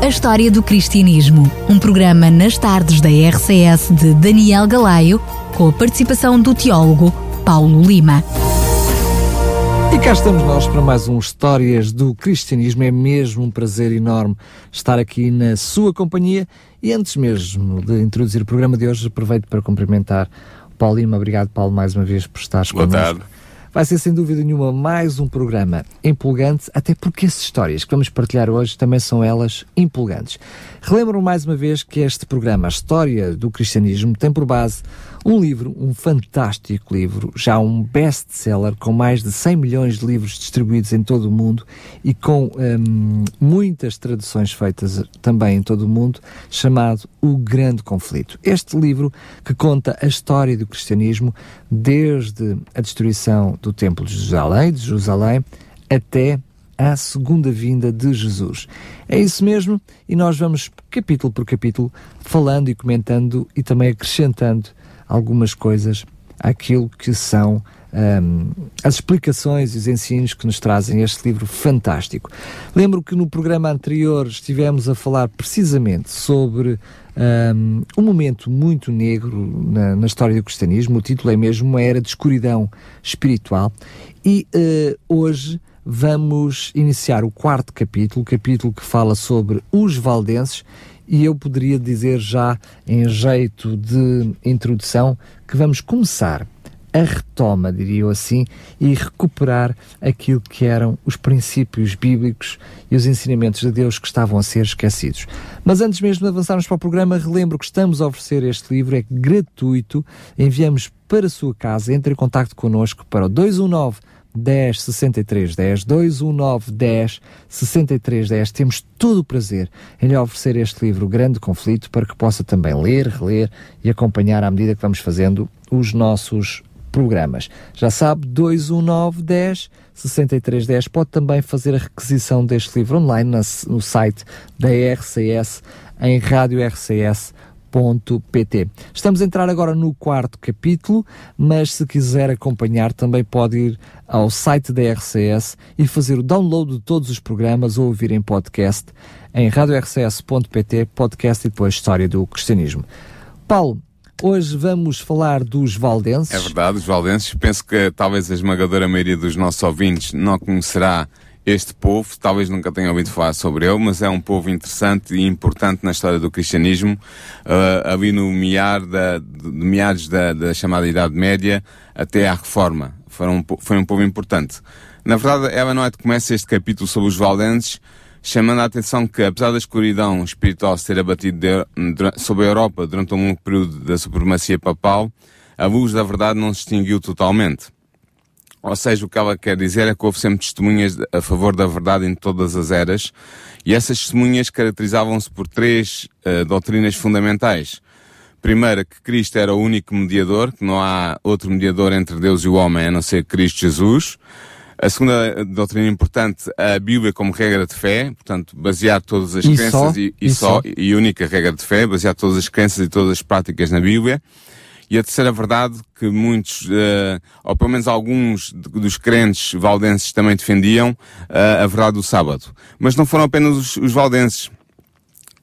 A História do Cristianismo, um programa nas tardes da RCS de Daniel Galaio, com a participação do teólogo Paulo Lima. E cá estamos nós para mais um Histórias do Cristianismo. É mesmo um prazer enorme estar aqui na sua companhia. E antes mesmo de introduzir o programa de hoje, aproveito para cumprimentar o Paulo Lima. Obrigado, Paulo, mais uma vez por estares Boa connosco. tarde. Vai ser sem dúvida nenhuma mais um programa empolgante, até porque as histórias que vamos partilhar hoje também são elas empolgantes. Relembro mais uma vez que este programa, a História do Cristianismo, tem por base um livro, um fantástico livro, já um best-seller com mais de 100 milhões de livros distribuídos em todo o mundo e com hum, muitas traduções feitas também em todo o mundo, chamado O Grande Conflito. Este livro que conta a história do cristianismo desde a destruição do Templo de Jerusalém, de Jerusalém até à segunda vinda de Jesus. É isso mesmo, e nós vamos capítulo por capítulo falando e comentando e também acrescentando algumas coisas àquilo que são hum, as explicações e os ensinos que nos trazem este livro fantástico. Lembro que no programa anterior estivemos a falar precisamente sobre hum, um momento muito negro na, na história do cristianismo. O título é mesmo Uma Era de Escuridão Espiritual. E eh, hoje vamos iniciar o quarto capítulo, o capítulo que fala sobre os valdenses, e eu poderia dizer já em jeito de introdução que vamos começar a retoma, diria eu assim, e recuperar aquilo que eram os princípios bíblicos e os ensinamentos de Deus que estavam a ser esquecidos. Mas antes mesmo de avançarmos para o programa, relembro que estamos a oferecer este livro, é gratuito, enviamos para a sua casa, entre em contato connosco para o 219 10 63 10 219 10 63 10 temos todo o prazer em lhe oferecer este livro Grande Conflito para que possa também ler, reler e acompanhar à medida que vamos fazendo os nossos programas. Já sabe, 219 10 63 10 pode também fazer a requisição deste livro online no site da RCS em rádio RCS Estamos a entrar agora no quarto capítulo, mas se quiser acompanhar também pode ir ao site da RCS e fazer o download de todos os programas ou ouvir em podcast em radiorcs.pt, podcast e depois História do Cristianismo. Paulo, hoje vamos falar dos valdenses. É verdade, os valdenses. Penso que talvez a esmagadora maioria dos nossos ouvintes não conhecerá este povo, talvez nunca tenha ouvido falar sobre ele, mas é um povo interessante e importante na história do cristianismo, uh, ali no mear da, de meados da, da chamada Idade Média até à Reforma. Foram um, foi um povo importante. Na verdade, ela não é começa este capítulo sobre os valdenses, chamando a atenção que, apesar da escuridão espiritual se ter abatido sobre a Europa durante um longo período da supremacia papal, a luz da verdade não se extinguiu totalmente. Ou seja, o que ela quer dizer é que houve sempre testemunhas a favor da verdade em todas as eras, e essas testemunhas caracterizavam-se por três eh, doutrinas fundamentais. Primeira, que Cristo era o único mediador, que não há outro mediador entre Deus e o homem a não ser Cristo Jesus. A segunda doutrina importante, a Bíblia como regra de fé, portanto, basear todas as E crenças só? e, e E só? e única regra de fé, basear todas as crenças e todas as práticas na Bíblia. E a terceira verdade, que muitos, eh, ou pelo menos alguns dos crentes valdenses também defendiam, eh, a verdade do sábado. Mas não foram apenas os, os valdenses.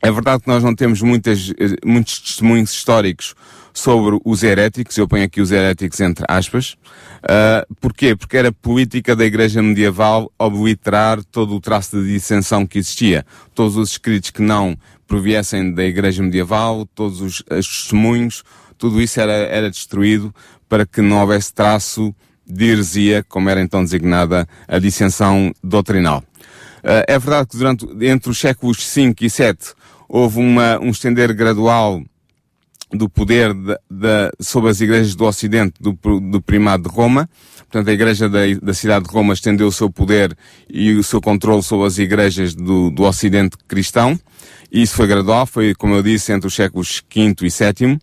É verdade que nós não temos muitas, eh, muitos testemunhos históricos sobre os heréticos, eu ponho aqui os heréticos entre aspas. Uh, porquê? Porque era política da Igreja Medieval obliterar todo o traço de dissensão que existia. Todos os escritos que não proviessem da Igreja Medieval, todos os, os testemunhos, tudo isso era, era destruído para que não houvesse traço de heresia, como era então designada a dissensão doutrinal. Uh, é verdade que durante, entre os séculos V e VII houve uma, um estender gradual do poder de, de, sobre as igrejas do Ocidente do, do primado de Roma. Portanto, a igreja da, da cidade de Roma estendeu o seu poder e o seu controle sobre as igrejas do, do Ocidente cristão. E isso foi gradual, foi, como eu disse, entre os séculos V e VII,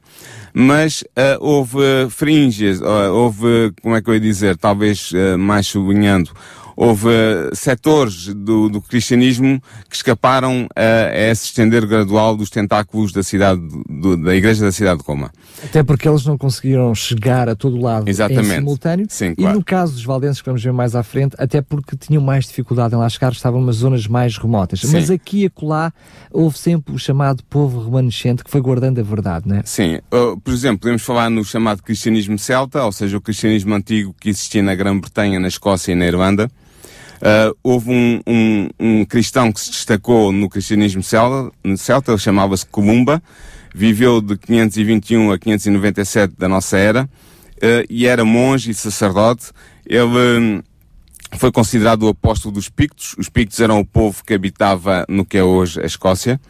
mas uh, houve fringes, uh, houve, como é que eu ia dizer, talvez uh, mais sublinhando, houve setores do, do cristianismo que escaparam a, a esse estender gradual dos tentáculos da cidade, do, da igreja da cidade de Roma. Até porque eles não conseguiram chegar a todo lado Exatamente. em simultâneo. Sim, e claro. no caso dos valdenses, que vamos ver mais à frente, até porque tinham mais dificuldade em lá chegar, estavam nas zonas mais remotas. Sim. Mas aqui e acolá houve sempre o chamado povo remanescente que foi guardando a verdade, não é? Sim, uh, por exemplo, podemos falar no chamado cristianismo celta, ou seja, o cristianismo antigo que existia na Grã-Bretanha, na Escócia e na Irlanda. Uh, houve um, um, um cristão que se destacou no cristianismo celta, celta ele chamava-se Columba, viveu de 521 a 597 da nossa era, uh, e era monge e sacerdote. Ele hum, foi considerado o apóstolo dos Pictos. Os Pictos eram o povo que habitava no que é hoje a Escócia.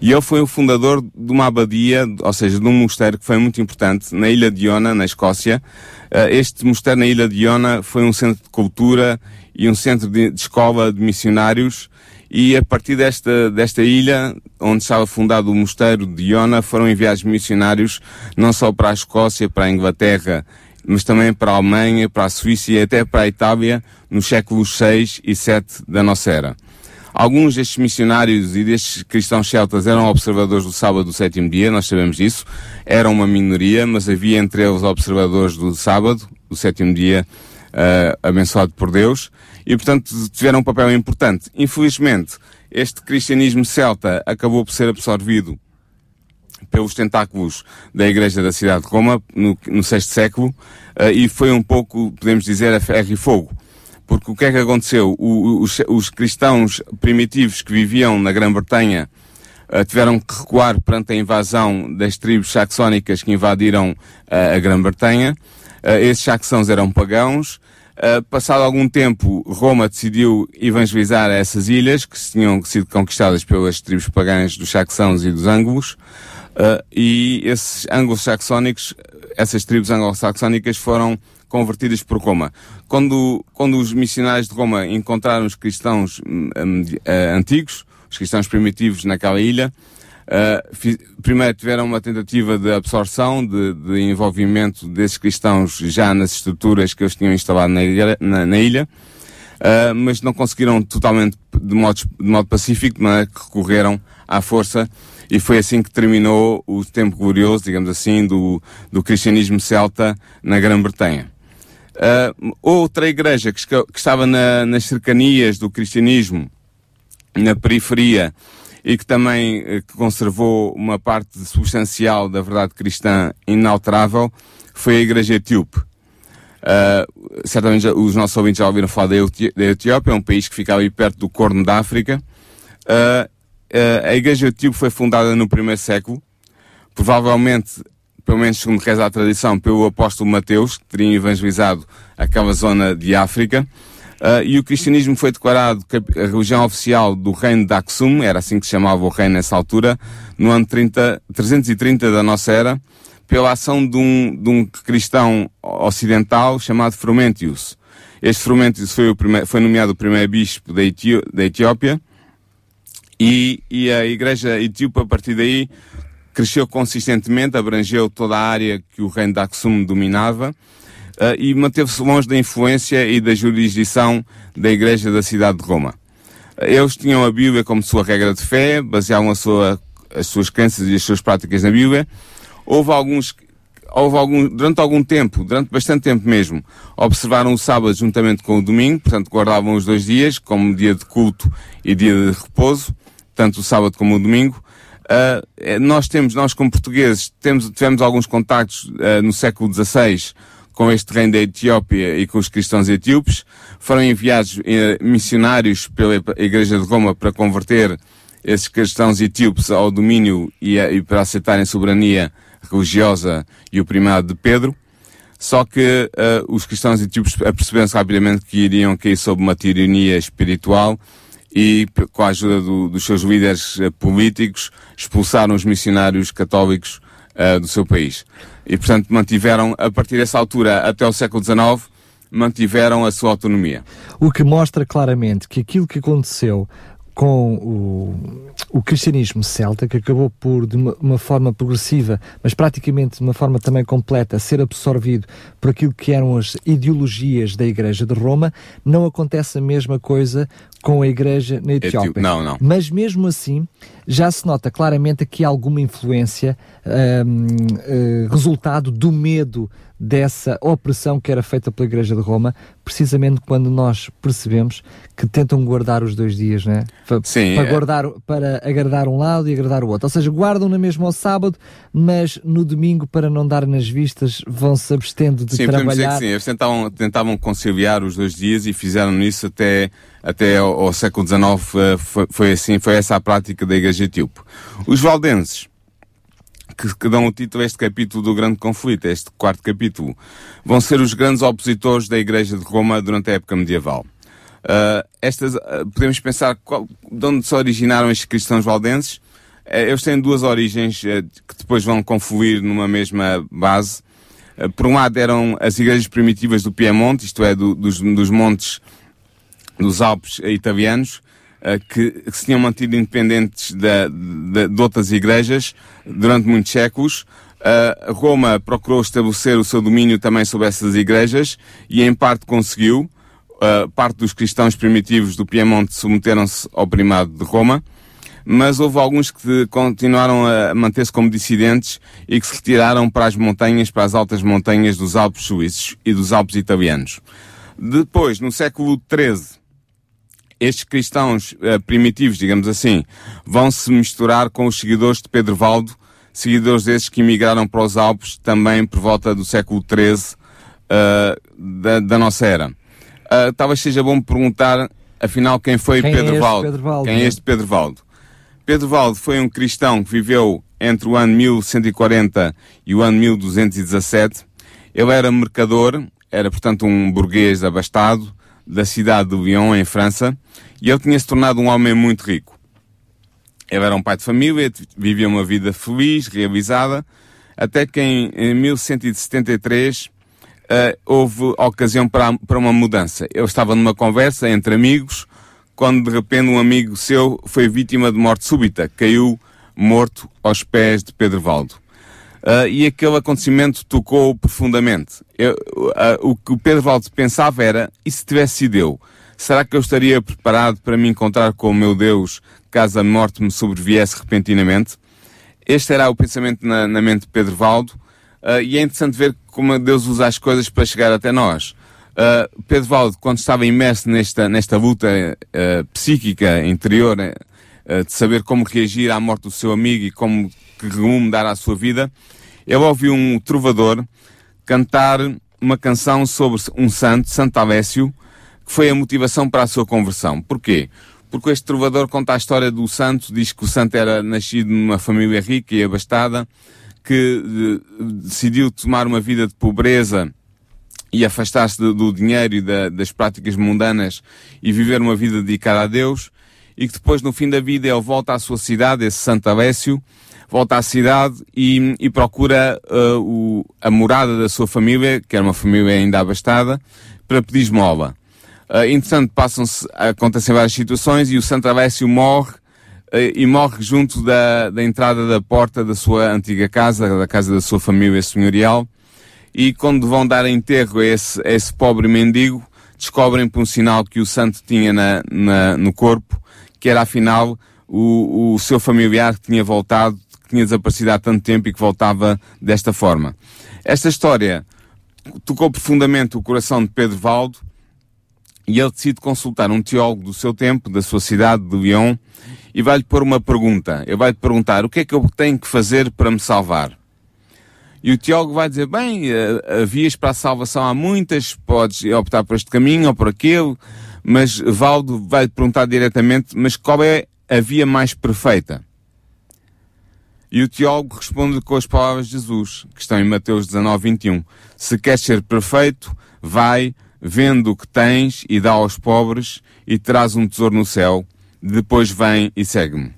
E ele foi o fundador de uma abadia, ou seja, de um mosteiro que foi muito importante na ilha de Iona, na Escócia. Uh, este mosteiro na ilha de Iona foi um centro de cultura e um centro de, de escola de missionários. E a partir desta, desta ilha, onde estava fundado o mosteiro de Iona, foram enviados missionários não só para a Escócia, para a Inglaterra, mas também para a Alemanha, para a Suíça e até para a Itália, nos séculos 6 e 7 da nossa era. Alguns destes missionários e destes cristãos celtas eram observadores do sábado do sétimo dia, nós sabemos disso. Eram uma minoria, mas havia entre eles observadores do sábado, do sétimo dia, uh, abençoado por Deus. E, portanto, tiveram um papel importante. Infelizmente, este cristianismo celta acabou por ser absorvido pelos tentáculos da Igreja da cidade de Roma no, no sexto século uh, e foi um pouco, podemos dizer, a ferro e fogo. Porque o que é que aconteceu? O, os, os, cristãos primitivos que viviam na Grã-Bretanha uh, tiveram que recuar perante a invasão das tribos saxónicas que invadiram uh, a Grã-Bretanha. esses saxãos eram pagãos. Passado algum tempo, Roma decidiu evangelizar essas ilhas que tinham sido conquistadas pelas tribos pagãs dos saxãos e dos ângulos. Uh, e esses anglo-saxónicos, essas tribos anglo-saxónicas foram convertidas por Roma. Quando, quando os missionários de Roma encontraram os cristãos uh, antigos, os cristãos primitivos naquela ilha, uh, fiz, primeiro tiveram uma tentativa de absorção, de, de, envolvimento desses cristãos já nas estruturas que eles tinham instalado na ilha, na, na ilha. Mas não conseguiram totalmente de modo, de modo pacífico, de maneira que recorreram à força. E foi assim que terminou o tempo glorioso, digamos assim, do, do cristianismo celta na Grã-Bretanha. Uh, outra igreja que, que estava na, nas cercanias do cristianismo, na periferia, e que também uh, que conservou uma parte substancial da verdade cristã inalterável, foi a igreja etíope. Uh, certamente os nossos ouvintes já ouviram falar da Etiópia, é um país que fica ali perto do Corno da África. Uh, uh, a igreja etíope foi fundada no primeiro século, provavelmente, pelo menos segundo reza a tradição, pelo apóstolo Mateus, que teria evangelizado aquela zona de África. Uh, e o cristianismo foi declarado a religião oficial do reino de Aksum, era assim que se chamava o reino nessa altura, no ano 30, 330 da nossa era, pela ação de um, de um cristão ocidental chamado Frumentius. Este Frumentius foi, o primeiro, foi nomeado o primeiro bispo da, Etió da Etiópia e, e a igreja etíope, a partir daí, cresceu consistentemente, abrangeu toda a área que o reino de Aksum dominava uh, e manteve-se longe da influência e da jurisdição da igreja da cidade de Roma. Eles tinham a Bíblia como sua regra de fé, baseavam sua, as suas crenças e as suas práticas na Bíblia. Houve alguns, houve algum, durante algum tempo, durante bastante tempo mesmo, observaram o sábado juntamente com o domingo, portanto guardavam os dois dias como dia de culto e dia de repouso, tanto o sábado como o domingo. Uh, nós temos, nós como portugueses, temos, tivemos alguns contactos uh, no século XVI com este reino da Etiópia e com os cristãos etíopes. Foram enviados uh, missionários pela Igreja de Roma para converter esses cristãos etíopes ao domínio e, e para aceitarem a soberania religiosa e o primado de Pedro. Só que os cristãos etíopes aperceberam-se rapidamente que iriam cair sob uma tirania espiritual e, com a ajuda do, dos seus líderes uh, políticos, expulsaram os missionários católicos uh, do seu país. E, portanto, mantiveram, a partir dessa altura até o século XIX, mantiveram a sua autonomia. O que mostra claramente que aquilo que aconteceu com o, o cristianismo celta, que acabou por, de uma, uma, forma progressiva, mas praticamente de uma forma também completa, ser absorvido por aquilo que eram as ideologias da Igreja de Roma, não acontece a mesma coisa com a Igreja na Etiópia. Não, não. Mas mesmo assim, já se nota claramente aqui alguma influência, um, uh, eh, resultado do medo dessa opressão que era feita pela Igreja de Roma, precisamente quando nós percebemos que tentam guardar os dois dias, né? Sim, para, é... guardar, para agradar um lado e agradar o outro. Ou seja, guardam na mesma ao sábado, mas no domingo, para não dar nas vistas, vão-se abstendo de sim, trabalhar. Dizer que sim, eles tentavam, tentavam conciliar os dois dias e fizeram isso até, até ao, ao século XIX, eh, foi, foi, assim, foi essa a prática da Igreja Etíope. Os valdenses, que, que, dão o título a este capítulo do grande conflito, este quarto capítulo, vão ser os grandes opositores da Igreja de Roma durante a época medieval. Uh, estas, uh, podemos pensar qual, de onde se originaram estes cristãos valdenses. Uh, eles têm duas origens que depois vão confluir numa mesma base. por um lado eram as igrejas primitivas do Piemonte, isto é, do, dos, dos montes dos Alpes italianos, eh, que, que, se tinham mantido independentes de, de, de outras igrejas durante muitos séculos. Uh, Roma procurou estabelecer o seu domínio também sobre essas igrejas e em parte conseguiu. Uh, parte dos cristãos primitivos do Piemonte submeteram-se ao primado de Roma, mas houve alguns que continuaram a manter-se como dissidentes e que se retiraram para as montanhas, para as altas montanhas dos Alpes suíços e dos Alpes italianos. Depois, no século XIII, estes cristãos uh, primitivos, digamos assim, vão se misturar com os seguidores de Pedro Valdo, seguidores desses que emigraram para os Alpes também por volta do século XIII uh, eh, da, da, nossa era. Uh, talvez seja bom perguntar, afinal, quem foi quem Pedro, é Valdo? Pedro Valdo? Quem é este Pedro Valdo? Pedro Valdo foi um cristão que viveu entre o ano 1140 e o ano 1217. Ele era mercador, era portanto um burguês abastado, da cidade de Lyon, em França, e ele tinha se tornado um homem muito rico. Ele era um pai de família, vivia uma vida feliz, realizada, até que em, em 1173 uh, eh, houve ocasião para, para uma mudança. Ele estava numa conversa entre amigos, quando de repente um amigo seu foi vítima de morte súbita, caiu morto aos pés de Pedro Valdo. Uh, e aquele acontecimento tocou profundamente. Eu, uh, o que o Pedro Valdo pensava era, e se tivesse sido eu? Será que eu estaria preparado para me encontrar com o meu Deus caso a morte me sobreviesse repentinamente? Este era o pensamento na, na mente de Pedro Valdo, uh, e é interessante ver como Deus usa as coisas para chegar até nós. Pedro Valdo, quando estava imerso nesta, nesta luta psíquica interior, de saber como reagir à morte do seu amigo e como que rumo dar à sua vida, ele ouviu um trovador cantar uma canção sobre um santo, Santo Alessio, que foi a motivação para a sua conversão. Porquê? Porque este trovador conta a história do santo, diz que o santo era nascido numa família rica e abastada, que de, decidiu tomar uma vida de pobreza e afastar-se do, do, dinheiro e da, das práticas mundanas e viver uma vida dedicada a Deus, e que depois, no fim da vida, ele volta à sua cidade, esse Santo Alessio, volta à cidade e, e procura uh, o, a morada da sua família, que era uma família ainda abastada, para pedir esmola. Uh, entretanto, passam-se, acontecem várias situações e o Santo Alessio morre uh, e morre junto da, da entrada da porta da sua antiga casa, da casa da sua família senhorial. E quando vão dar enterro a esse, a esse pobre mendigo, descobrem por um sinal que o santo tinha na, na, no corpo, que era afinal o, o seu familiar que tinha voltado tinha desaparecido há tanto tempo e que voltava desta forma. Esta história tocou profundamente o coração de Pedro Valdo e ele decide consultar um teólogo do seu tempo, da sua cidade, de Lyon, e vai-lhe pôr uma pergunta. Ele vai-lhe perguntar, o que é que eu tenho que fazer para me salvar? E o teólogo vai dizer, bem, eh, vias para a salvação há muitas, podes optar por este caminho ou por aquele, mas Valdo vai-lhe perguntar diretamente, mas qual é a via mais perfeita? E o teólogo responde com as palavras de Jesus, que estão em Mateus 19, 21. Se queres ser perfeito, vai, vende o que tens e dá aos pobres e terás um tesouro no céu. Depois vem e segue-me.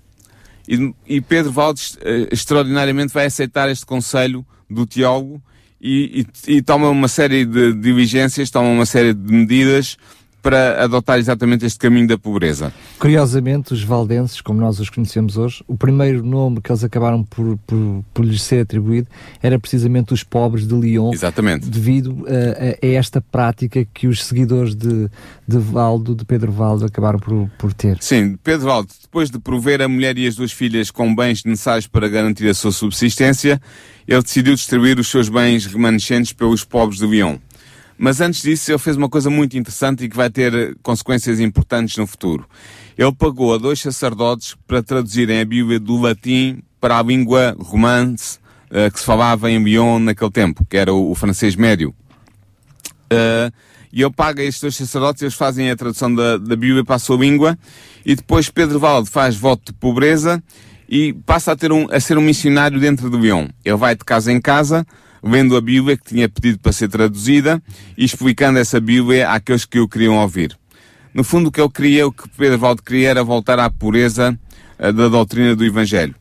E, e, Pedro Valdes uh, extraordinariamente vai aceitar este conselho do teólogo e, e, e, toma uma série de diligências, toma uma série de medidas para adotar exatamente este caminho da pobreza. Curiosamente, os valdenses, como nós os conhecemos hoje, o primeiro nome que eles acabaram por, por, por lhes ser atribuído era precisamente os pobres de Lyon. Exatamente. Devido a, a, esta prática que os seguidores de, de Valdo, de Pedro Valdo, acabaram por, por ter. Sim, Pedro Valdo, depois de prover a mulher e as duas filhas com bens necessários para garantir a sua subsistência, ele decidiu distribuir os seus bens remanescentes pelos pobres de Lyon. Mas antes disso, ele fez uma coisa muito interessante e que vai ter consequências importantes no futuro. Ele pagou a dois sacerdotes para traduzirem a Bíblia do latim para a língua romance uh, que se falava em Lyon naquele tempo, que era o, o francês médio. Uh, e ele paga estes dois sacerdotes, eles fazem a tradução da, da Bíblia para a sua língua, e depois Pedro Valde faz voto de pobreza e passa a, ter um, a ser um missionário dentro de Lyon. Ele vai de casa em casa, lendo a Bíblia que tinha pedido para ser traduzida e explicando essa Bíblia àqueles que o queriam ouvir. No fundo, o que ele queria, o que Pedro Valde queria era voltar à pureza uh, da doutrina do Evangelho.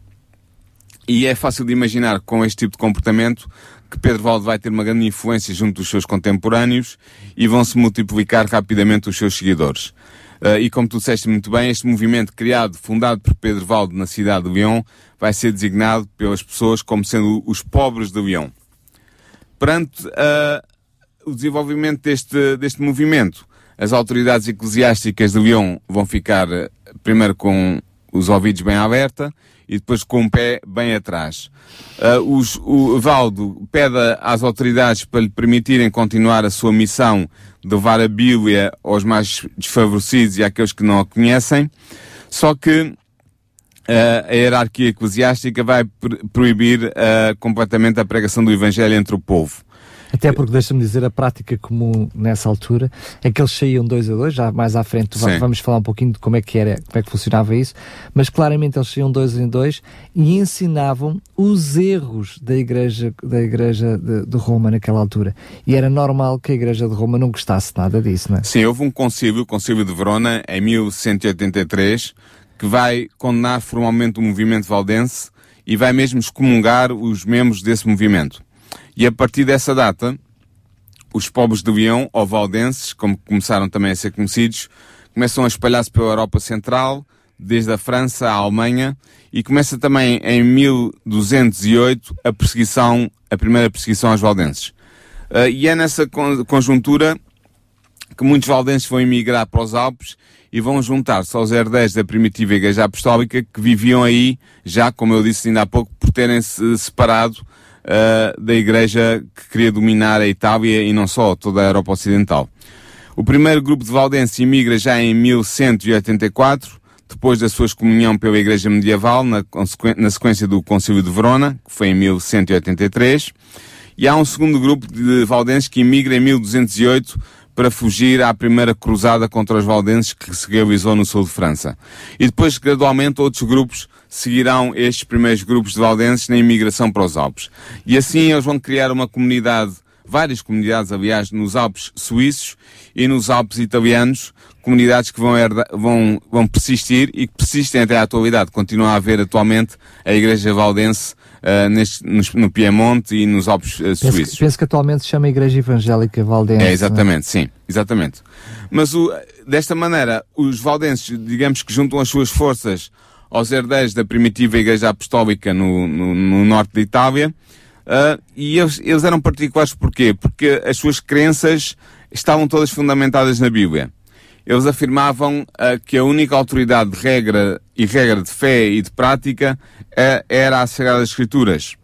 E é fácil de imaginar com este tipo de comportamento que Pedro Valde vai ter uma grande influência junto dos seus contemporâneos e vão se multiplicar rapidamente os seus seguidores. Uh, e como tu disseste muito bem, este movimento criado, fundado por Pedro Valde na cidade de Lyon, vai ser designado pelas pessoas como sendo os pobres de Lyon perante uh, o desenvolvimento deste, deste movimento, as autoridades eclesiásticas de Lyon vão ficar uh, primeiro com os ouvidos bem abertos e depois com o pé bem atrás. Uh, os, o Valdo pede às autoridades para lhe permitirem continuar a sua missão de levar a Bíblia aos mais desfavorecidos e àqueles que não a conhecem, só que Uh, a hierarquia eclesiástica vai proibir uh, completamente a pregação do Evangelho entre o povo. Até porque, deixa-me dizer, a prática comum nessa altura é que eles saíam dois a dois, já mais à frente Sim. vamos falar um pouquinho de como é que era, como é que funcionava isso, mas claramente eles saíam dois em dois e ensinavam os erros da igreja, da igreja de, de Roma naquela altura. E era normal que a igreja de Roma não gostasse nada disso, não é? Sim, houve um concílio, o concílio de Verona, em 1183, que vai condenar formalmente o movimento valdense e vai mesmo excomungar os membros desse movimento. E a partir dessa data, os povos de Lyon, ou valdenses, como começaram também a ser conhecidos, começam a espalhar-se pela Europa Central, desde a França à Alemanha, e começa também em 1208 a perseguição, a primeira perseguição aos valdenses. Uh, e é nessa conjuntura que muitos valdenses vão emigrar para os Alpes e vão juntar-se aos herdeiros da primitiva Igreja Apostólica que viviam aí, já, como eu disse ainda há pouco, por terem-se separado uh, da Igreja que queria dominar a Itália e não só, toda a Europa Ocidental. O primeiro grupo de valdenses imigra já em 1184, depois da sua excomunhão pela Igreja Medieval, na, na sequência do Concílio de Verona, que foi em 1183. E há um segundo grupo de valdenses que imigra em 1208 para fugir à primeira cruzada contra os valdenses que se realizou no sul de França. E depois, gradualmente, outros grupos seguirão estes primeiros grupos de valdenses na imigração para os Alpes. E assim eles vão criar uma comunidade, várias comunidades, aliás, nos Alpes suíços e nos Alpes italianos, comunidades que vão, herdar, vão, vão persistir e que persistem até à atualidade. Continua a haver atualmente a Igreja Valdense uh, neste, no, no, Piemonte e nos Alpes uh, penso suíços. Que, penso que atualmente se chama Igreja Evangélica Valdense. É, exatamente, sim, exatamente. Mas o, desta maneira, os valdenses, digamos que juntam as suas forças aos herdeiros da primitiva Igreja Apostólica no, no, no norte da Itália, uh, e eles, eles eram particulares porquê? Porque as suas crenças estavam todas fundamentadas na Bíblia. Eles afirmavam uh, que a única autoridade de regra e regra de fé e de prática uh, era as Sagradas Escrituras.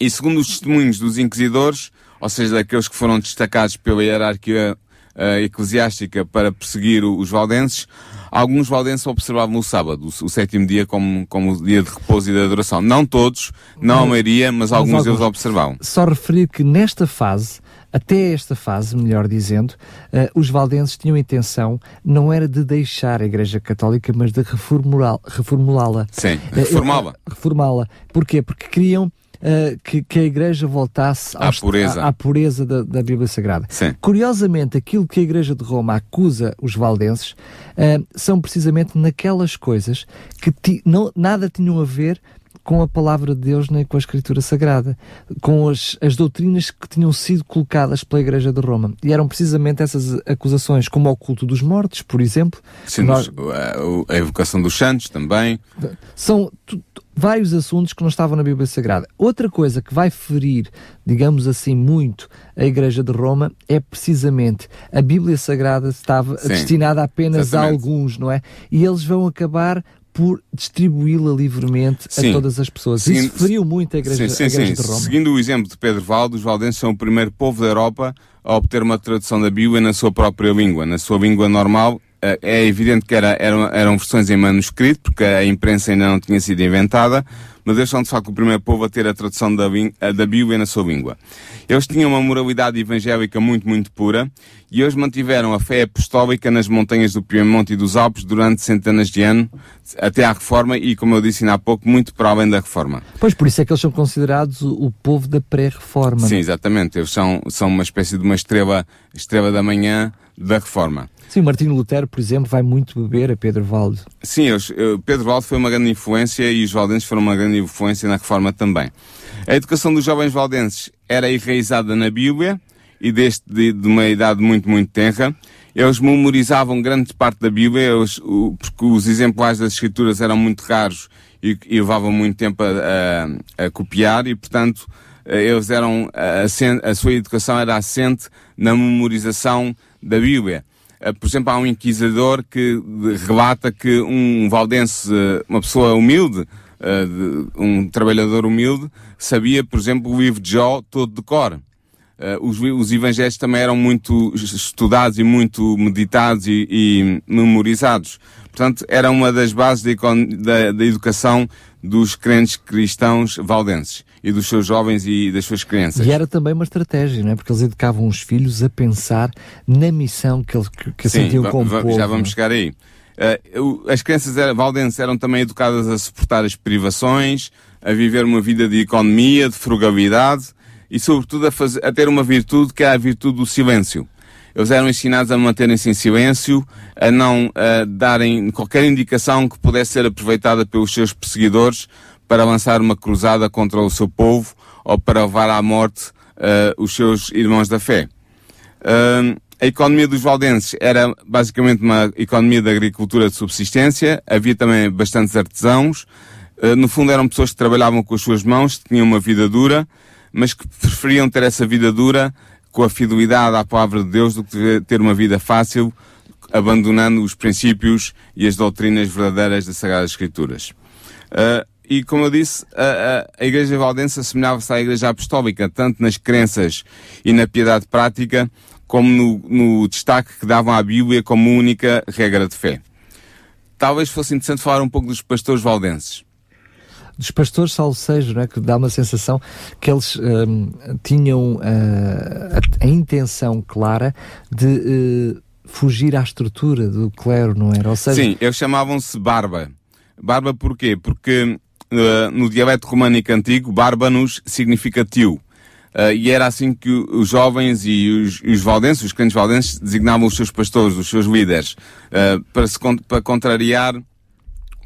E segundo os testemunhos dos inquisidores, ou seja, daqueles que foram destacados pela hierarquia uh, eclesiástica para perseguir os valdenses, alguns valdenses observavam o sábado, o, o, sétimo dia, como, como o dia de repouso e de adoração. Não todos, não mas, a maioria, mas, mas alguns, alguns deles observavam. Só referir que nesta fase até esta fase, melhor dizendo, uh, os valdenses tinham a intenção, não era de deixar a Igreja Católica, mas de reformulá-la. Reformulá Sim, reformá-la. Uh, reformá-la. Porquê? Porque queriam Uh, que, que, a Igreja voltasse à pureza, à, à pureza da, da, Bíblia Sagrada. Sim. Curiosamente, aquilo que a Igreja de Roma acusa os valdenses uh, são precisamente naquelas coisas que ti, não, nada tinham a ver com a palavra de Deus nem com a Escritura Sagrada, com as, as doutrinas que tinham sido colocadas pela Igreja de Roma. E eram precisamente essas acusações, como o culto dos mortos, por exemplo. Sim, nós, a, a evocação dos santos também. São vários assuntos que não estavam na Bíblia Sagrada. Outra coisa que vai ferir, digamos assim, muito a Igreja de Roma é precisamente a Bíblia Sagrada estava Sim, destinada apenas exatamente. a alguns, não é? E eles vão acabar por distribuí-la livremente sim. a todas as pessoas. Seguindo, Isso feriu muito a Igreja, sim, sim, a igreja de Roma. Seguindo o exemplo de Pedro Valdo, os valdenses são o primeiro povo da Europa a obter uma tradução da Bíblia na sua própria língua, na sua língua normal. É evidente que era, eram, eram versões em manuscrito, porque a imprensa ainda não tinha sido inventada, mas eles são de facto o primeiro povo a ter a tradução da, da Bíblia na sua língua. Eles tinham uma moralidade evangélica muito, muito pura e eles mantiveram a fé apostólica nas montanhas do Piemonte e dos Alpes durante centenas de anos, até à Reforma e, como eu disse ainda há pouco, muito para além da Reforma. Pois, por isso é que eles são considerados o, o povo da pré-Reforma. Sim, exatamente. Eles são, são uma espécie de uma estrela, estrela da manhã da Reforma. Sim, Martinho Lutero, por exemplo, vai muito beber a Pedro Valde. Sim, eu, Pedro Valde foi uma grande influência e os valdenses foram uma grande influência na reforma também. A educação dos jovens valdenses era enraizada na Bíblia e desde de, de uma idade muito, muito tenra. Eles memorizavam grande parte da Bíblia, eles, o, porque os exemplares das Escrituras eram muito raros e, e levavam muito tempo a, a, a copiar e, portanto, eles eram, a, a sua educação era assente na memorização da Bíblia. Eh, por exemplo, há um inquisidor que relata que um valdense, eh, uma pessoa humilde, eh, um trabalhador humilde, sabia, por exemplo, o livro de Jó todo de cor. Os, os evangelhos também eram muito estudados e muito meditados e, e memorizados. Portanto, era uma das bases da, da, da educação dos crentes cristãos valdenses e dos seus jovens e das suas crianças. E era também uma estratégia, não é? Porque eles educavam os filhos a pensar na missão que, eles, que, que Sim, sentiam como povo. Já vamos é? chegar aí. Uh, as crianças era, valdenses eram também educadas a suportar as privações, a viver uma vida de economia, de frugalidade e, sobretudo, a, fazer, a ter uma virtude que é a virtude do silêncio. Eles eram ensinados a manterem-se em silêncio, a não a darem qualquer indicação que pudesse ser aproveitada pelos seus perseguidores para lançar uma cruzada contra o seu povo ou para levar à morte uh, os seus irmãos da fé. Uh, a economia dos valdenses era basicamente uma economia de agricultura de subsistência, havia também bastantes artesãos, uh, no fundo eram pessoas que trabalhavam com as suas mãos, tinham uma vida dura, mas que preferiam ter essa vida dura com a fidelidade à palavra de Deus do que ter uma vida fácil, abandonando os princípios e as doutrinas verdadeiras das Sagradas Escrituras. Uh, e como eu disse, a, a, a Igreja Valdense assemelhava-se à Igreja Apostólica, tanto nas crenças e na piedade prática, como no, no destaque que davam à Bíblia como única regra de fé. Talvez fosse interessante falar um pouco dos pastores valdenses dos pastores salsejos, não é? que dá uma sensação que eles um, tinham uh, a, a, intenção clara de uh, fugir à estrutura do clero, não era? Ou seja... Sim, eles chamavam-se barba. Barba porquê? Porque no dialeto românico antigo, barbanos significa tio. Uh, e era assim que os jovens e os, os valdenses, os crentes valdenses, designavam os seus pastores, os seus líderes, uh, para, se, para contrariar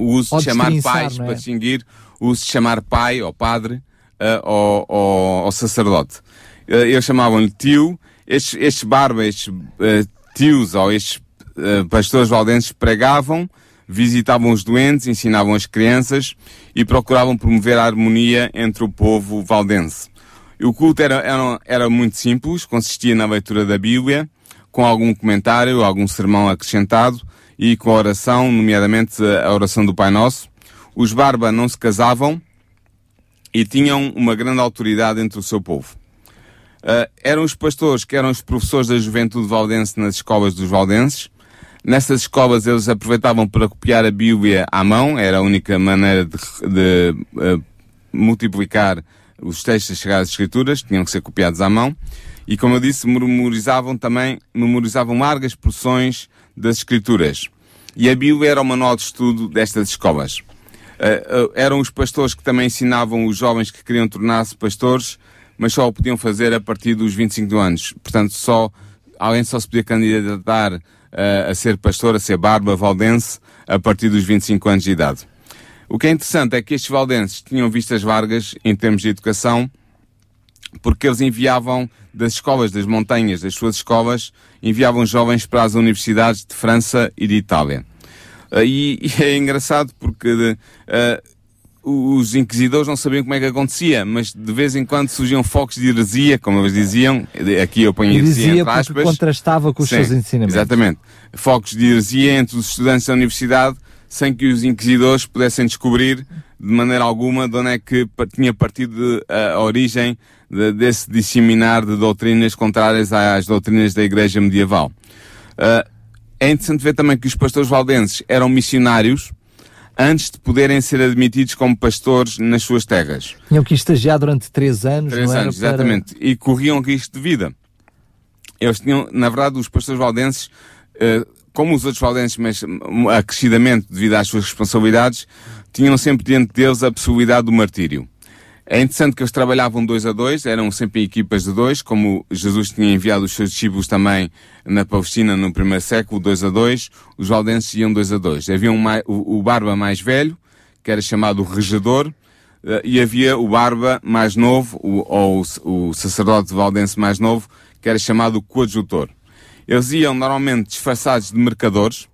o uso de chamar pais, é? para distinguir o uso de chamar pai ou padre uh, ou, ou, ou, sacerdote. Uh, eles chamavam-lhe tio, estes, estes estes tios ou estes pastores valdenses pregavam, visitavam os doentes, ensinavam as crianças e procuravam promover a harmonia entre o povo valdense. O culto era, era, era muito simples, consistia na leitura da Bíblia, com algum comentário, algum sermão acrescentado e com a oração, nomeadamente a oração do Pai Nosso, os Barba não se casavam e tinham uma grande autoridade entre o seu povo. Uh, eram os pastores que eram os professores da juventude valdense nas escolas dos valdenses. Nessas escolas eles aproveitavam para copiar a Bíblia à mão, era a única maneira de, de uh, multiplicar os textos das Sagradas Escrituras, tinham que ser copiados à mão. E como eu disse, memorizavam também, memorizavam largas porções das Escrituras. E a Bíblia era o manual de estudo destas escolas. Uh, eram os pastores que também ensinavam os jovens que queriam tornar-se pastores, mas só o podiam fazer a partir dos 25 anos. Portanto, só, alguém só se podia candidatar uh, a ser pastor, a ser barba valdense, a partir dos 25 anos de idade. O que é interessante é que estes valdenses tinham vistas largas em termos de educação, porque eles enviavam das escolas das montanhas, das suas escolas, enviavam jovens para as universidades de França e de Itália. Uh, e, e, é engraçado porque uh, os inquisidores não sabiam como é que acontecia, mas de vez em quando surgiam focos de heresia, como eles diziam, aqui eu ponho heresia entre aspas. contrastava com os Sim, seus ensinamentos. Exatamente. Focos de heresia entre os estudantes da universidade, sem que os inquisidores pudessem descobrir de maneira alguma de onde é que tinha partido a origem de, desse disseminar de doutrinas contrárias às doutrinas da Igreja medieval. Uh, é interessante ver também que os pastores valdenses eram missionários antes de poderem ser admitidos como pastores nas suas terras. Tinham que estagiar durante três anos, três anos, exatamente. E corriam risco de vida. Eles tinham, na verdade, os pastores valdenses, uh, como os outros valdenses, mas acrescidamente devido às suas responsabilidades, tinham sempre diante deles a possibilidade do martírio. É interessante que eles trabalhavam dois a dois, eram sempre em equipas de dois, como Jesus tinha enviado os seus discípulos também na Palestina no primeiro século, dois a dois, os valdenses iam dois a dois. Havia um, o, o barba mais velho, que era chamado regedor, eh, e havia o barba mais novo, o, ou o, o sacerdote valdense mais novo, que era chamado coadjutor. Eles iam normalmente disfarçados de mercadores.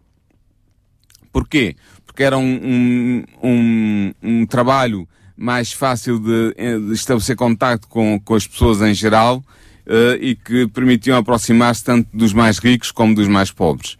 Porquê? Porque era um, um, um, um trabalho mais fácil de, eh, de estabelecer contato com, com as pessoas em geral uh, e que permitiam aproximar-se tanto dos mais ricos como dos mais pobres.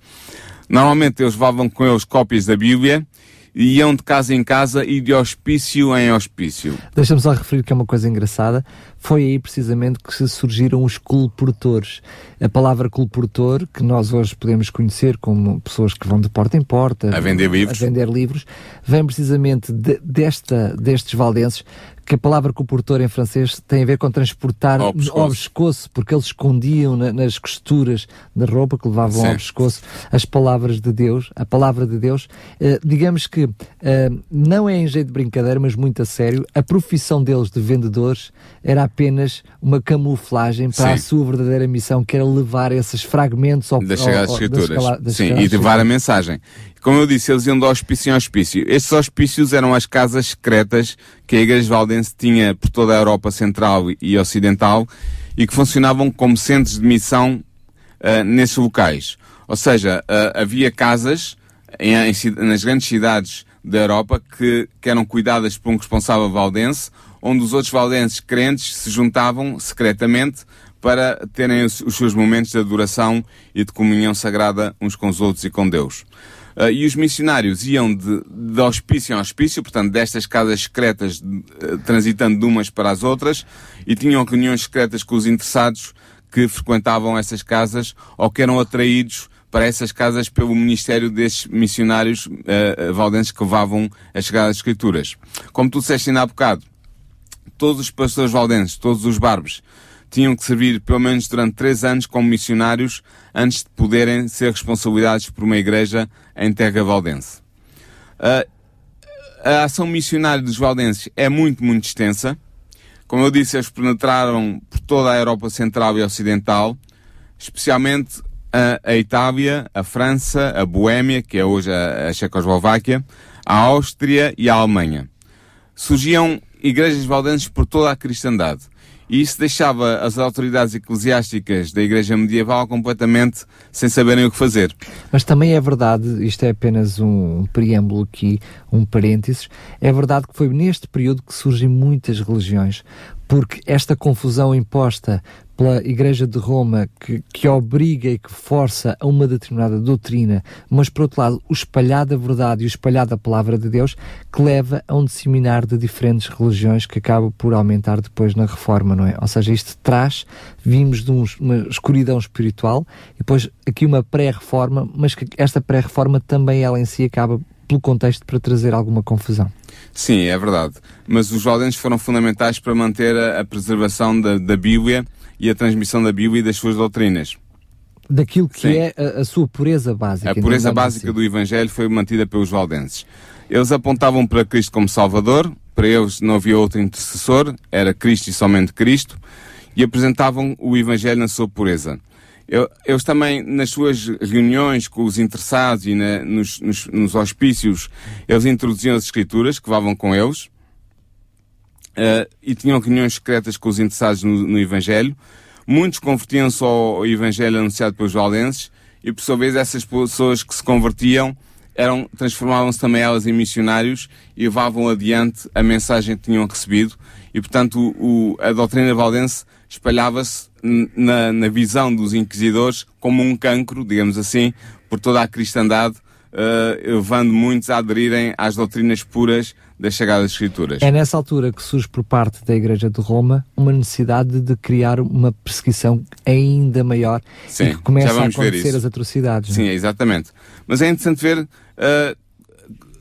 Normalmente eles levavam com eles cópias da Bíblia iam de casa em casa e de hospício em hospício. Deixa-me só referir que é uma coisa engraçada. Foi aí precisamente que surgiram os colportores. A palavra colportor, que nós hoje podemos conhecer como pessoas que vão de porta em porta a vender livros, a vender livros vem precisamente de, desta, destes valdenses que a palavra comportor em francês tem a ver com transportar ao pescoço, ao pescoço porque eles escondiam na, nas costuras da roupa que levavam Sim. ao pescoço as palavras de Deus, a palavra de Deus. Uh, digamos que uh, não é em jeito de brincadeira, mas muito a sério, a profissão deles de vendedores era apenas uma camuflagem para Sim. a sua verdadeira missão, que era levar esses fragmentos ao, das Sagradas Escrituras. Das, das Sim, e levar a mensagem. Como eu disse, eles iam de hospício em hospício. Estes hospícios eram as casas secretas que a Igreja Valdense tinha por toda a Europa Central e Ocidental e que funcionavam como centros de missão uh, nesses locais. Ou seja, uh, havia casas em, em, nas grandes cidades da Europa que, que eram cuidadas por um responsável valdense, onde os outros valdenses crentes se juntavam secretamente para terem os, os seus momentos de adoração e de comunhão sagrada uns com os outros e com Deus. Uh, e os missionários iam de, de hospício em hospício, portanto, destas casas secretas, uh, transitando de umas para as outras, e tinham reuniões secretas com os interessados que frequentavam essas casas ou que eram atraídos para essas casas pelo ministério desses missionários uh, valdenses que levavam a chegada escrituras. Como tu disseste ainda há bocado, todos os pastores valdenses, todos os barbos, tinham que servir pelo menos durante três anos como missionários antes de poderem ser responsabilizados por uma igreja em terra valdense. Uh, a ação missionária dos valdenses é muito, muito extensa. Como eu disse, eles penetraram por toda a Europa Central e Ocidental, especialmente a, a Itália, a França, a Boémia, que é hoje a, a Checoslováquia, a Áustria e a Alemanha. Surgiam igrejas valdenses por toda a cristandade. E isso deixava as autoridades eclesiásticas da Igreja Medieval completamente sem saberem o que fazer. Mas também é verdade, isto é apenas um preâmbulo aqui, um parênteses, é verdade que foi neste período que surgem muitas religiões, porque esta confusão imposta pela Igreja de Roma que, que obriga e que força a uma determinada doutrina, mas por outro lado o espalhar da verdade e o espalhar da palavra de Deus que leva a um disseminar de diferentes religiões que acaba por aumentar depois na reforma, não é? Ou seja, isto traz, vimos de um, uma escuridão espiritual e depois aqui uma pré-reforma, mas que esta pré-reforma também ela em si acaba pelo contexto para trazer alguma confusão. Sim, é verdade. Mas os valdenses foram fundamentais para manter a, a preservação da, da Bíblia e a transmissão da Bíblia e das suas doutrinas. Daquilo que Sim. é a, a, sua pureza básica. A pureza básica assim. do Evangelho foi mantida pelos valdenses. Eles apontavam para Cristo como Salvador, para eles não havia outro intercessor, era Cristo e somente Cristo, e apresentavam o Evangelho na sua pureza. eles também, nas suas reuniões com os interessados e na, nos, nos, nos, hospícios, eles introduziam as escrituras que levavam com eles. Uh, e tinham reuniões secretas com os interessados no, no Evangelho. Muitos convertiam-se ao Evangelho anunciado pelos valdenses e, por sua vez, essas pessoas que se convertiam eram, transformavam-se também elas em missionários e levavam adiante a mensagem que tinham recebido. E, portanto, o, a doutrina valdense espalhava-se na, na, visão dos inquisidores como um cancro, digamos assim, por toda a cristandade, uh, levando muitos a aderirem às doutrinas puras das Sagradas Escrituras. É nessa altura que surge por parte da Igreja de Roma uma necessidade de criar uma perseguição ainda maior Sim, e que começa a acontecer as atrocidades. Sim, é? exatamente. Mas é interessante ver uh,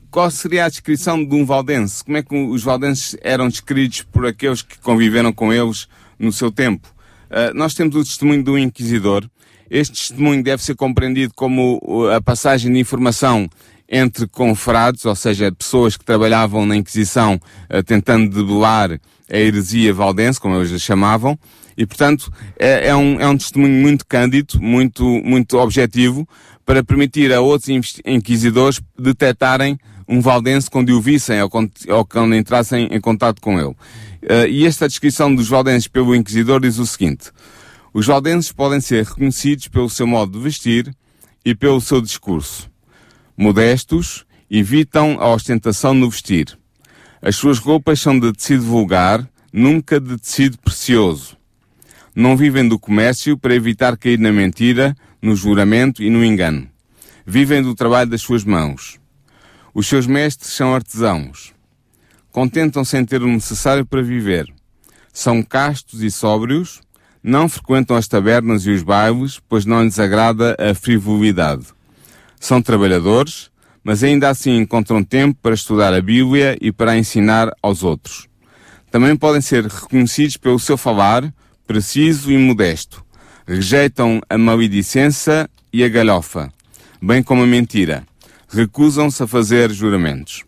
qual seria a descrição de um valdense. Como é que os valdenses eram descritos por aqueles que conviveram com eles no seu tempo? Uh, nós temos o testemunho do Inquisidor. Este testemunho deve ser compreendido como a passagem de informação entre confrades, ou seja, pessoas que trabalhavam na Inquisição uh, tentando debelar a heresia valdense, como eles a chamavam, e portanto é, é, um, é um testemunho muito cândido, muito, muito objetivo, para permitir a outros inquisidores detectarem um valdense quando o vissem ou quando, ou quando entrassem em contato com ele. Uh, e esta descrição dos valdenses pelo inquisidor diz o seguinte, os valdenses podem ser reconhecidos pelo seu modo de vestir e pelo seu discurso modestos, evitam a ostentação no vestir. As suas roupas são de tecido vulgar, nunca de tecido precioso. Não vivem do comércio para evitar cair na mentira, no juramento e no engano. Vivem do trabalho das suas mãos. Os seus mestres são artesãos. Contentam-se em ter o necessário para viver. São castos e sóbrios, não frequentam as tabernas e os bailes, pois não lhes agrada a frivolidade. São trabalhadores, mas ainda assim encontram tempo para estudar a Bíblia e para ensinar aos outros. Também podem ser reconhecidos pelo seu falar, preciso e modesto. Rejeitam a maledicência e a galhofa, bem como a mentira. Recusam-se a fazer juramentos.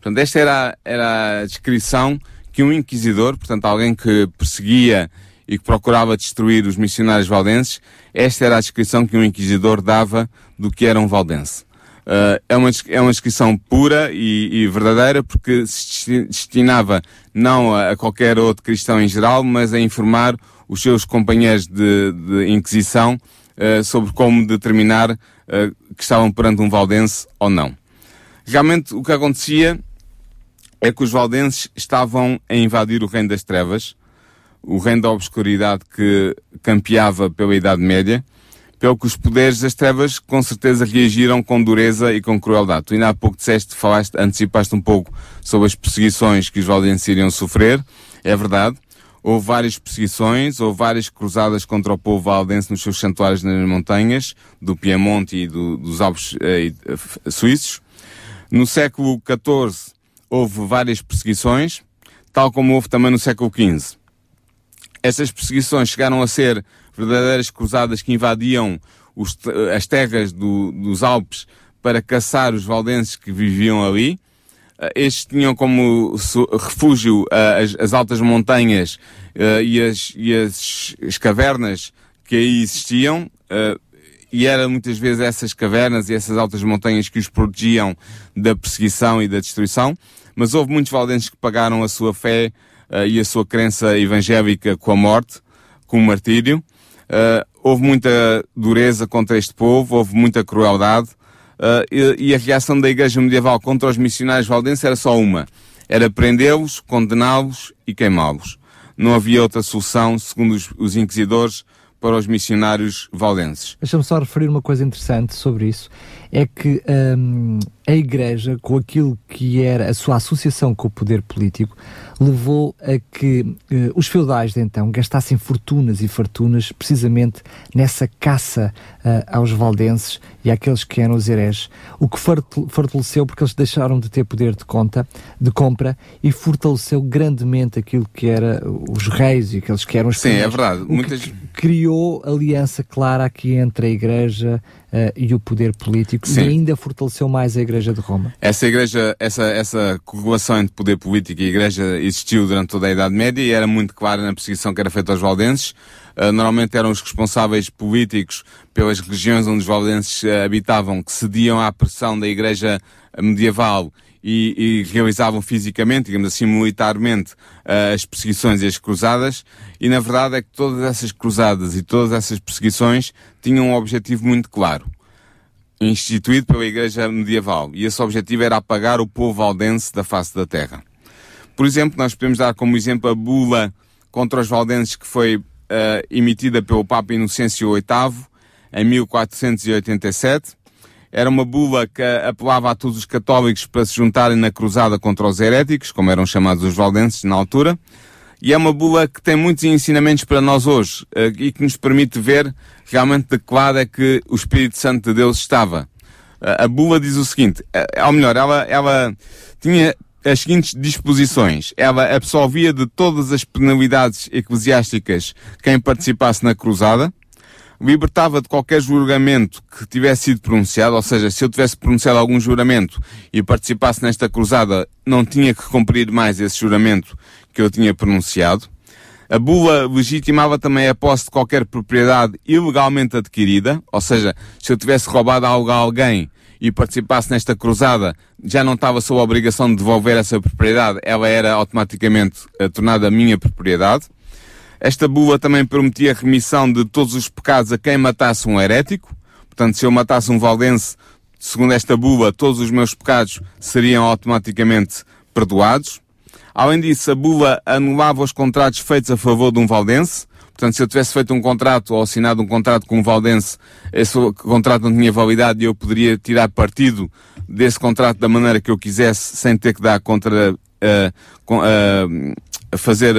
Portanto, esta era, era a descrição que um inquisidor, portanto, alguém que perseguia e que procurava destruir os missionários valdenses, esta era a descrição que um inquisidor dava do que era um valdense. Uh, é, uma, é uma descrição pura e, e, verdadeira porque se destinava não a, a, qualquer outro cristão em geral, mas a informar os seus companheiros de, de Inquisição uh, sobre como determinar uh, que estavam perante um valdense ou não. Realmente o que acontecia é que os valdenses estavam a invadir o reino das trevas, o reino da obscuridade que campeava pela Idade Média, pelo que os poderes das trevas com certeza reagiram com dureza e com crueldade. Tu ainda há pouco disseste, falaste, antecipaste um pouco sobre as perseguições que os valdenses iriam sofrer. É verdade. Houve várias perseguições, houve várias cruzadas contra o povo valdense nos seus santuários nas montanhas, do Piemonte e do, dos Alpes eh, eh suíços. No século XIV houve várias perseguições, tal como houve também no século XV. Essas perseguições chegaram a ser verdadeiras cruzadas que invadiam os, as terras do, dos Alpes para caçar os valdenses que viviam ali. Eh, estes tinham como refúgio eh, as, as altas montanhas uh, e, as, e as, as, cavernas que aí existiam, e eram muitas vezes essas cavernas e essas altas montanhas que os protegiam da perseguição e da destruição. Mas houve muitos valdenses que pagaram a sua fé e a sua crença evangélica com a morte, com o martírio. Uh, houve muita dureza contra este povo, houve muita crueldade, uh, e, e, a reação da Igreja Medieval contra os missionários valdenses era só uma. Era prendê-los, condená-los e queimá-los. Não havia outra solução, segundo os, os inquisidores, para os missionários valdenses. Deixa-me só referir uma coisa interessante sobre isso. É que hum, a Igreja, com aquilo que era a sua associação com o poder político, levou a que uh, os feudais de então gastassem fortunas e fartunas precisamente nessa caça uh, aos valdenses e àqueles que eram os hereges, o que fortaleceu porque eles deixaram de ter poder de conta, de compra e fortaleceu grandemente aquilo que era os reis e aqueles que eram os Sim, é verdade. Muitas... criou aliança clara aqui entre a Igreja uh, e o poder político Sim. e ainda fortaleceu mais a Igreja Igreja de Roma? Essa igreja, essa, essa correlação entre poder político e igreja existiu durante toda a Idade Média e era muito clara na perseguição que era feita aos valdenses. Uh, normalmente eram os responsáveis políticos pelas regiões onde os valdenses uh, habitavam que cediam à pressão da igreja medieval e, e, realizavam fisicamente, digamos assim, militarmente, uh, as perseguições e as cruzadas, e na verdade é que todas essas cruzadas e todas essas perseguições tinham um objetivo muito claro, instituído pela Igreja medieval, e esse objetivo era apagar o povo valdense da face da terra. Por exemplo, nós podemos dar como exemplo a bula contra os valdenses que foi uh, emitida pelo Papa Inocêncio VIII em 1487, era uma bula que apelava a todos os católicos para se juntarem na cruzada contra os heréticos, como eram chamados os valdenses na altura. E é uma bula que tem muitos ensinamentos para nós hoje eh, e que nos permite ver realmente de que lado é que o Espírito Santo de Deus estava. A bula diz o seguinte, ou melhor, ela, ela tinha as seguintes disposições. Ela absolvia de todas as penalidades eclesiásticas quem participasse na cruzada libertava de qualquer julgamento que tivesse sido pronunciado, ou seja, se eu tivesse pronunciado algum juramento e participasse nesta cruzada, não tinha que cumprir mais esse juramento que eu tinha pronunciado. A bula legitimava também a posse de qualquer propriedade ilegalmente adquirida, ou seja, se eu tivesse roubado algo a alguém e participasse nesta cruzada, já não estava sob a obrigação de devolver essa propriedade, ela era automaticamente uh, tornada minha propriedade. Esta bula também permitia a remissão de todos os pecados a quem matasse um herético. Portanto, se eu matasse um valdense, segundo esta bula, todos os meus pecados seriam automaticamente perdoados. Além disso, a bula anulava os contratos feitos a favor de um valdense. Portanto, se eu tivesse feito um contrato ou assinado um contrato com um valdense, esse contrato não tinha validade e eu poderia tirar partido desse contrato da maneira que eu quisesse, sem ter que dar contra, uh, uh, fazer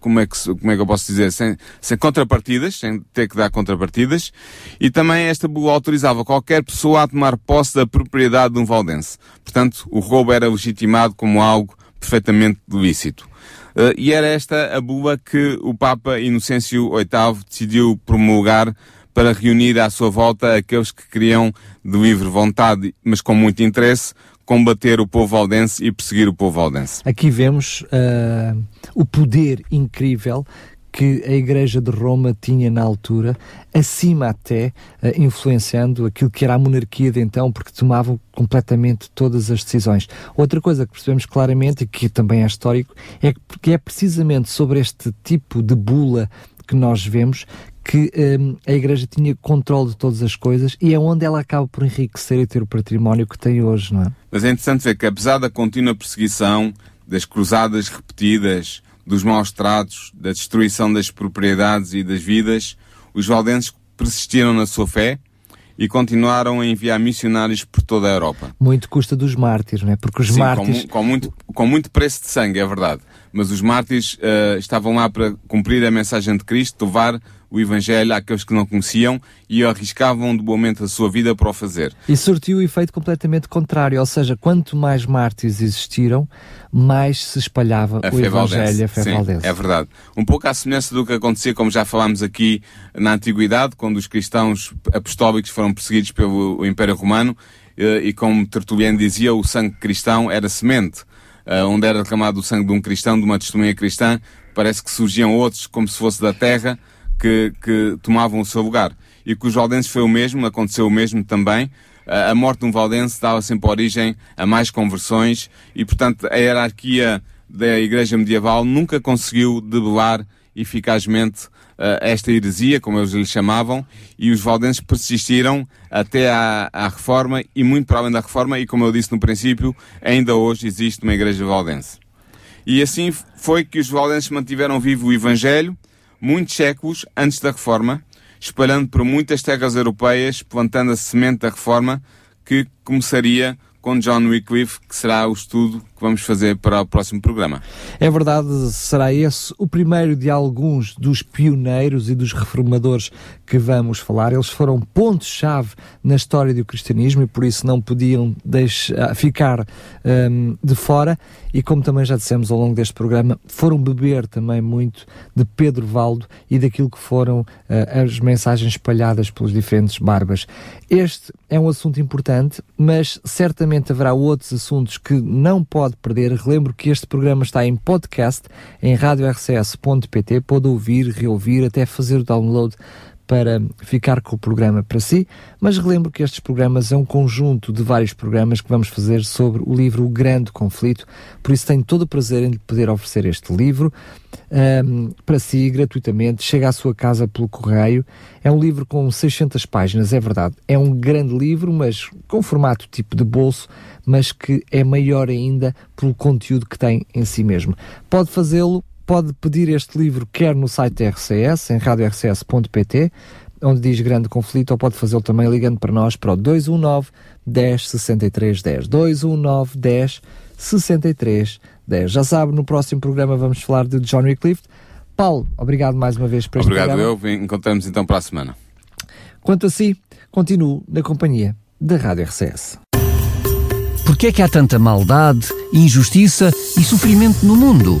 como é que, como é que eu posso dizer, sem, sem contrapartidas, sem ter que dar contrapartidas, e também esta bula autorizava qualquer pessoa a tomar posse da propriedade de um valdense. Portanto, o roubo era legitimado como algo perfeitamente lícito. Uh, e era esta a bula que o Papa Inocêncio VIII decidiu promulgar para reunir à sua volta aqueles que queriam, de livre vontade, mas com muito interesse, combater o povo valdense e perseguir o povo valdense. Aqui vemos uh, o poder incrível que a Igreja de Roma tinha na altura, acima até, uh, influenciando aquilo que era a monarquia de então, porque tomavam completamente todas as decisões. Outra coisa que percebemos claramente, e que também é histórico, é que é precisamente sobre este tipo de bula que nós vemos que um, a Igreja tinha controle de todas as coisas e é onde ela acaba por enriquecer e ter o património que tem hoje, não é? Mas é interessante ver que, apesar da contínua perseguição, das cruzadas repetidas, dos maus tratos, da destruição das propriedades e das vidas, os valdenses persistiram na sua fé e continuaram a enviar missionários por toda a Europa. Muito custa dos mártires, não é? Porque os Sim, mártires... Com, com, muito, com muito preço de sangue, é verdade. Mas os mártires uh, estavam lá para cumprir a mensagem de Cristo, levar o Evangelho àqueles que não conheciam e arriscavam de momento a sua vida para o fazer. E surtiu o efeito completamente contrário, ou seja, quanto mais mártires existiram, mais se espalhava a o Evangelho e a fé Sim, valdense. É verdade. Um pouco à semelhança do que acontecia, como já falámos aqui na Antiguidade, quando os cristãos apostólicos foram perseguidos pelo Império Romano, eh, e como Tertuliano dizia, o sangue cristão era semente. Eh, onde era reclamado o sangue de um cristão, de uma testemunha cristã, parece que surgiam outros como se fosse da terra, que, que tomavam o seu lugar. E com os valdenses foi o mesmo, aconteceu o mesmo também. A morte de um valdense dava sempre origem a mais conversões e, portanto, a hierarquia da Igreja Medieval nunca conseguiu debelar eficazmente uh, esta heresia, como eles lhe chamavam, e os valdenses persistiram até à, à Reforma e muito para além da Reforma, e como eu disse no princípio, ainda hoje existe uma Igreja Valdense. E assim foi que os valdenses mantiveram vivo o Evangelho, muitos séculos antes da Reforma, espalhando por muitas terras europeias, plantando a semente da Reforma que começaria com John Wycliffe, que será o estudo vamos fazer para o próximo programa. É verdade, será esse o primeiro de alguns dos pioneiros e dos reformadores que vamos falar. Eles foram pontos-chave na história do cristianismo e por isso não podiam deixar, ficar um, de fora. E como também já dissemos ao longo deste programa, foram beber também muito de Pedro Valdo e daquilo que foram uh, as mensagens espalhadas pelos diferentes barbas. Este é um assunto importante, mas certamente haverá outros assuntos que não pode perder. Relembro que este programa está em podcast em radiorcs.pt, pode ouvir, reouvir, até fazer o download para ficar com o programa para si, mas relembro que estes programas é um conjunto de vários programas que vamos fazer sobre o livro O Grande Conflito, por isso tenho todo o prazer em lhe poder oferecer este livro um, para si gratuitamente, chega à sua casa pelo correio. É um livro com 600 páginas, é verdade. É um grande livro, mas com formato tipo de bolso, mas que é maior ainda pelo conteúdo que tem em si mesmo. Pode fazê-lo pode pedir este livro quer no site da RCS, em radiorcs.pt, onde diz grande conflito, ou pode fazê-lo também ligando para nós para o 219 10 63 10. 219 10 63 10. Já sabe, no próximo programa vamos falar de John Wycliffe. Paulo, obrigado mais uma vez por este obrigado programa. Obrigado eu, encontramos então para a semana. Quanto a si, continuo na companhia da Rádio RCS. Porquê é que há tanta maldade, injustiça e sofrimento no mundo?